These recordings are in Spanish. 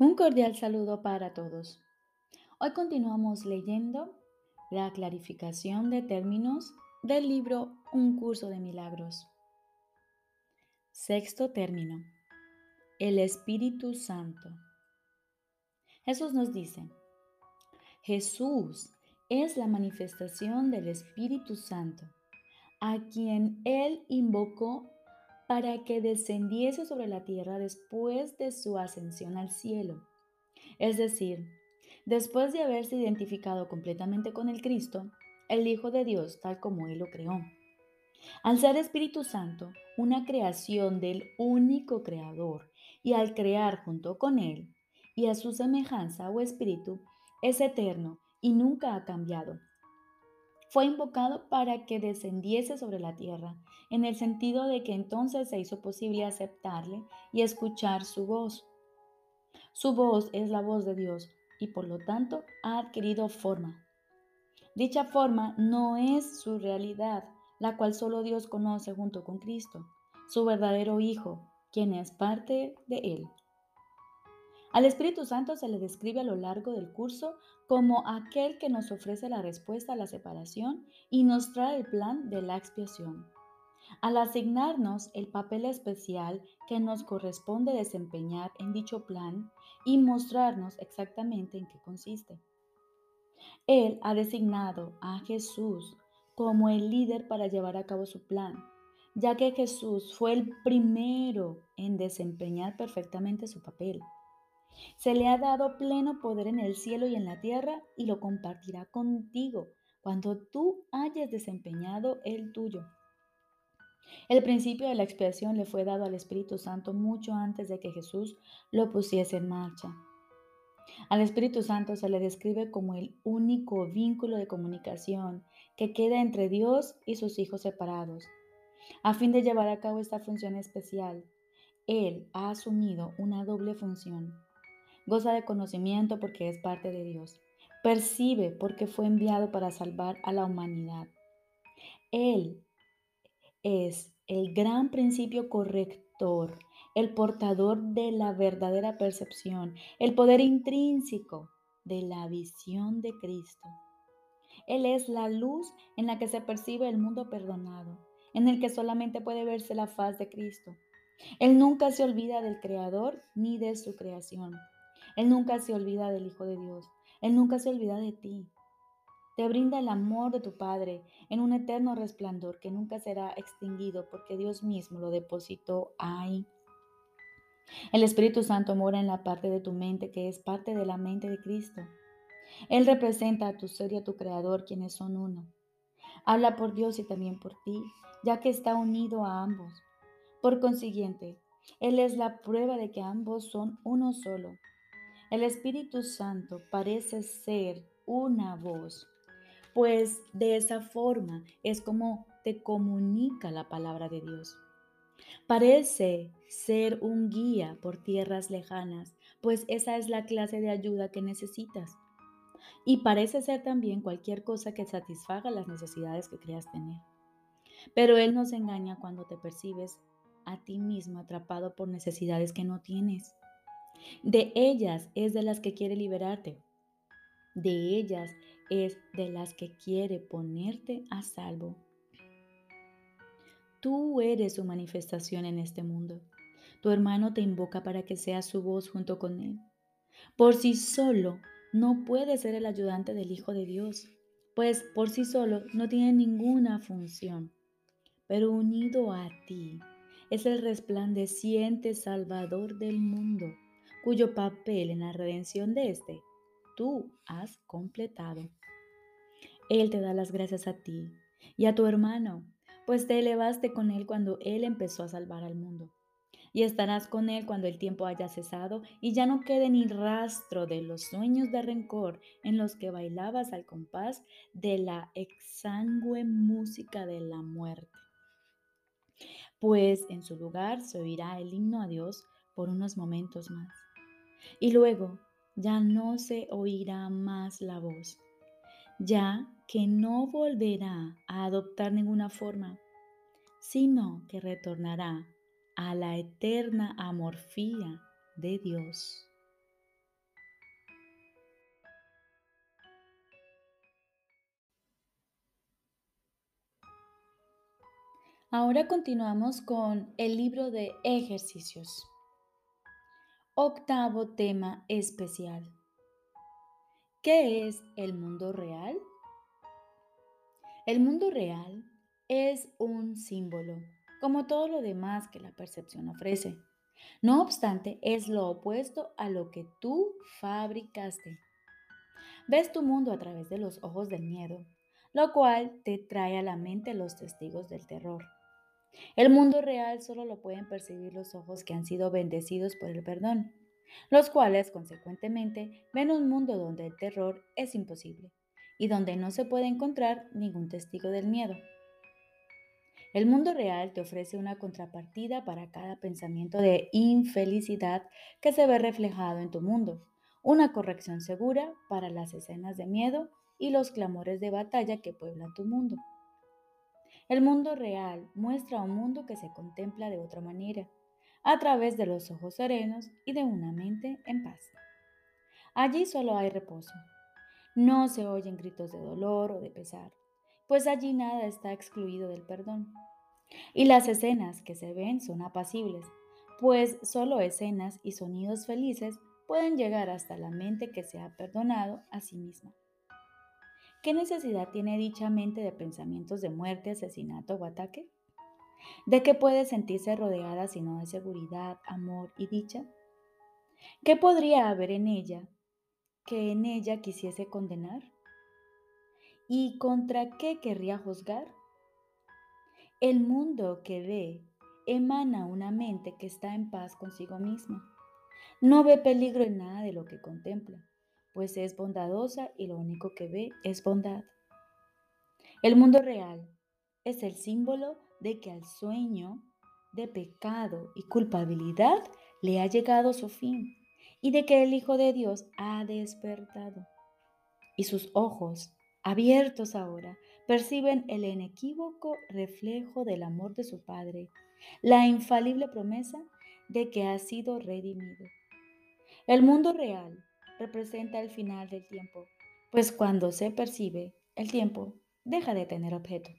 Un cordial saludo para todos. Hoy continuamos leyendo la clarificación de términos del libro Un curso de milagros. Sexto término. El Espíritu Santo. Jesús nos dice, Jesús es la manifestación del Espíritu Santo, a quien Él invocó para que descendiese sobre la tierra después de su ascensión al cielo. Es decir, después de haberse identificado completamente con el Cristo, el Hijo de Dios tal como Él lo creó. Al ser Espíritu Santo, una creación del único Creador, y al crear junto con Él y a su semejanza o Espíritu, es eterno y nunca ha cambiado fue invocado para que descendiese sobre la tierra, en el sentido de que entonces se hizo posible aceptarle y escuchar su voz. Su voz es la voz de Dios y por lo tanto ha adquirido forma. Dicha forma no es su realidad, la cual solo Dios conoce junto con Cristo, su verdadero Hijo, quien es parte de Él. Al Espíritu Santo se le describe a lo largo del curso como aquel que nos ofrece la respuesta a la separación y nos trae el plan de la expiación. Al asignarnos el papel especial que nos corresponde desempeñar en dicho plan y mostrarnos exactamente en qué consiste. Él ha designado a Jesús como el líder para llevar a cabo su plan, ya que Jesús fue el primero en desempeñar perfectamente su papel. Se le ha dado pleno poder en el cielo y en la tierra y lo compartirá contigo cuando tú hayas desempeñado el tuyo. El principio de la expiación le fue dado al Espíritu Santo mucho antes de que Jesús lo pusiese en marcha. Al Espíritu Santo se le describe como el único vínculo de comunicación que queda entre Dios y sus hijos separados. A fin de llevar a cabo esta función especial, Él ha asumido una doble función Goza de conocimiento porque es parte de Dios. Percibe porque fue enviado para salvar a la humanidad. Él es el gran principio corrector, el portador de la verdadera percepción, el poder intrínseco de la visión de Cristo. Él es la luz en la que se percibe el mundo perdonado, en el que solamente puede verse la faz de Cristo. Él nunca se olvida del Creador ni de su creación. Él nunca se olvida del Hijo de Dios. Él nunca se olvida de ti. Te brinda el amor de tu Padre en un eterno resplandor que nunca será extinguido porque Dios mismo lo depositó ahí. El Espíritu Santo mora en la parte de tu mente que es parte de la mente de Cristo. Él representa a tu ser y a tu Creador, quienes son uno. Habla por Dios y también por ti, ya que está unido a ambos. Por consiguiente, Él es la prueba de que ambos son uno solo. El Espíritu Santo parece ser una voz, pues de esa forma es como te comunica la palabra de Dios. Parece ser un guía por tierras lejanas, pues esa es la clase de ayuda que necesitas. Y parece ser también cualquier cosa que satisfaga las necesidades que creas tener. Pero Él nos engaña cuando te percibes a ti mismo atrapado por necesidades que no tienes. De ellas es de las que quiere liberarte. De ellas es de las que quiere ponerte a salvo. Tú eres su manifestación en este mundo. Tu hermano te invoca para que seas su voz junto con él. Por sí solo no puede ser el ayudante del Hijo de Dios, pues por sí solo no tiene ninguna función. Pero unido a ti es el resplandeciente Salvador del mundo cuyo papel en la redención de éste tú has completado. Él te da las gracias a ti y a tu hermano, pues te elevaste con él cuando él empezó a salvar al mundo. Y estarás con él cuando el tiempo haya cesado y ya no quede ni rastro de los sueños de rencor en los que bailabas al compás de la exangüe música de la muerte. Pues en su lugar se oirá el himno a Dios por unos momentos más. Y luego ya no se oirá más la voz, ya que no volverá a adoptar ninguna forma, sino que retornará a la eterna amorfía de Dios. Ahora continuamos con el libro de ejercicios. Octavo tema especial. ¿Qué es el mundo real? El mundo real es un símbolo, como todo lo demás que la percepción ofrece. No obstante, es lo opuesto a lo que tú fabricaste. Ves tu mundo a través de los ojos del miedo, lo cual te trae a la mente los testigos del terror. El mundo real solo lo pueden percibir los ojos que han sido bendecidos por el perdón, los cuales, consecuentemente, ven un mundo donde el terror es imposible y donde no se puede encontrar ningún testigo del miedo. El mundo real te ofrece una contrapartida para cada pensamiento de infelicidad que se ve reflejado en tu mundo, una corrección segura para las escenas de miedo y los clamores de batalla que pueblan tu mundo. El mundo real muestra un mundo que se contempla de otra manera, a través de los ojos serenos y de una mente en paz. Allí solo hay reposo. No se oyen gritos de dolor o de pesar pues allí nada está excluido del perdón. Y las escenas que se ven son apacibles, pues solo escenas y sonidos felices pueden llegar hasta la mente que se ha perdonado a sí misma. ¿Qué necesidad tiene dicha mente de pensamientos de muerte, asesinato o ataque? ¿De qué puede sentirse rodeada sino de seguridad, amor y dicha? ¿Qué podría haber en ella que en ella quisiese condenar? ¿Y contra qué querría juzgar? El mundo que ve emana una mente que está en paz consigo misma. No ve peligro en nada de lo que contempla, pues es bondadosa y lo único que ve es bondad. El mundo real es el símbolo de que al sueño de pecado y culpabilidad le ha llegado su fin y de que el Hijo de Dios ha despertado y sus ojos abiertos ahora, perciben el inequívoco reflejo del amor de su Padre, la infalible promesa de que ha sido redimido. El mundo real representa el final del tiempo, pues cuando se percibe, el tiempo deja de tener objeto.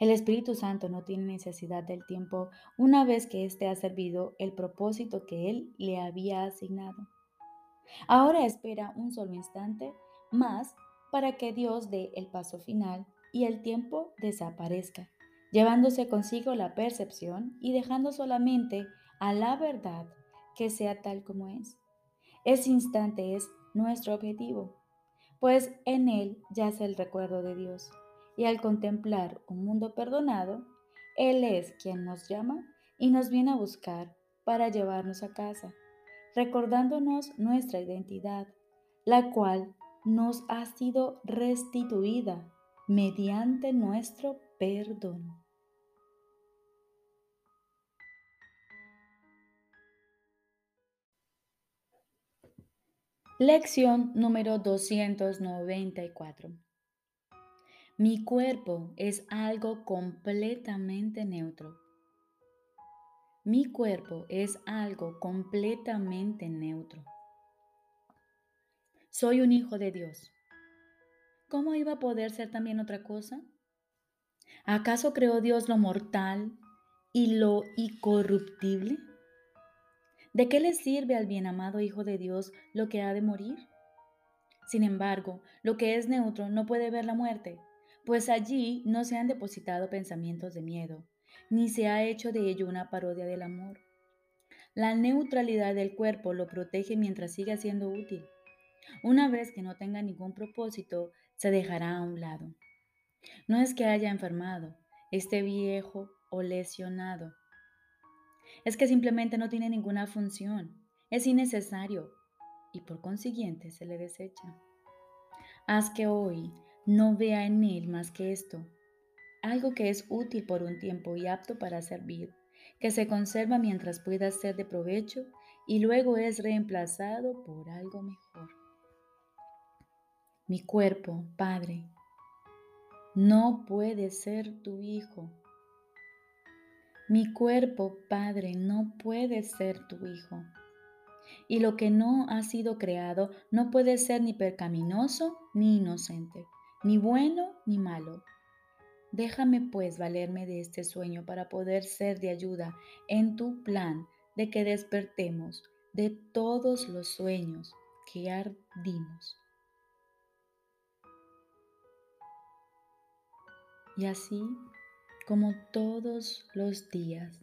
El Espíritu Santo no tiene necesidad del tiempo una vez que éste ha servido el propósito que Él le había asignado. Ahora espera un solo instante más para que Dios dé el paso final y el tiempo desaparezca, llevándose consigo la percepción y dejando solamente a la verdad que sea tal como es. Ese instante es nuestro objetivo, pues en él yace el recuerdo de Dios, y al contemplar un mundo perdonado, Él es quien nos llama y nos viene a buscar para llevarnos a casa, recordándonos nuestra identidad, la cual nos ha sido restituida mediante nuestro perdón. Lección número 294. Mi cuerpo es algo completamente neutro. Mi cuerpo es algo completamente neutro. Soy un hijo de Dios. ¿Cómo iba a poder ser también otra cosa? ¿Acaso creó Dios lo mortal y lo incorruptible? ¿De qué le sirve al bien amado Hijo de Dios lo que ha de morir? Sin embargo, lo que es neutro no puede ver la muerte, pues allí no se han depositado pensamientos de miedo, ni se ha hecho de ello una parodia del amor. La neutralidad del cuerpo lo protege mientras siga siendo útil. Una vez que no tenga ningún propósito, se dejará a un lado. No es que haya enfermado, esté viejo o lesionado. Es que simplemente no tiene ninguna función, es innecesario y por consiguiente se le desecha. Haz que hoy no vea en él más que esto, algo que es útil por un tiempo y apto para servir, que se conserva mientras pueda ser de provecho y luego es reemplazado por algo mejor. Mi cuerpo, Padre, no puede ser tu hijo. Mi cuerpo, Padre, no puede ser tu hijo. Y lo que no ha sido creado no puede ser ni percaminoso ni inocente, ni bueno ni malo. Déjame pues valerme de este sueño para poder ser de ayuda en tu plan de que despertemos de todos los sueños que ardimos. Y así como todos los días,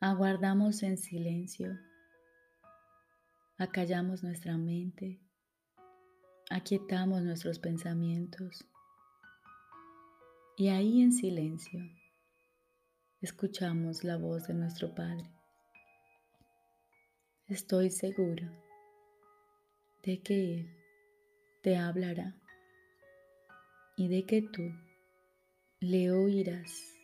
aguardamos en silencio, acallamos nuestra mente, aquietamos nuestros pensamientos. Y ahí en silencio escuchamos la voz de nuestro Padre. Estoy seguro de que Él te hablará y de que tú le oirás.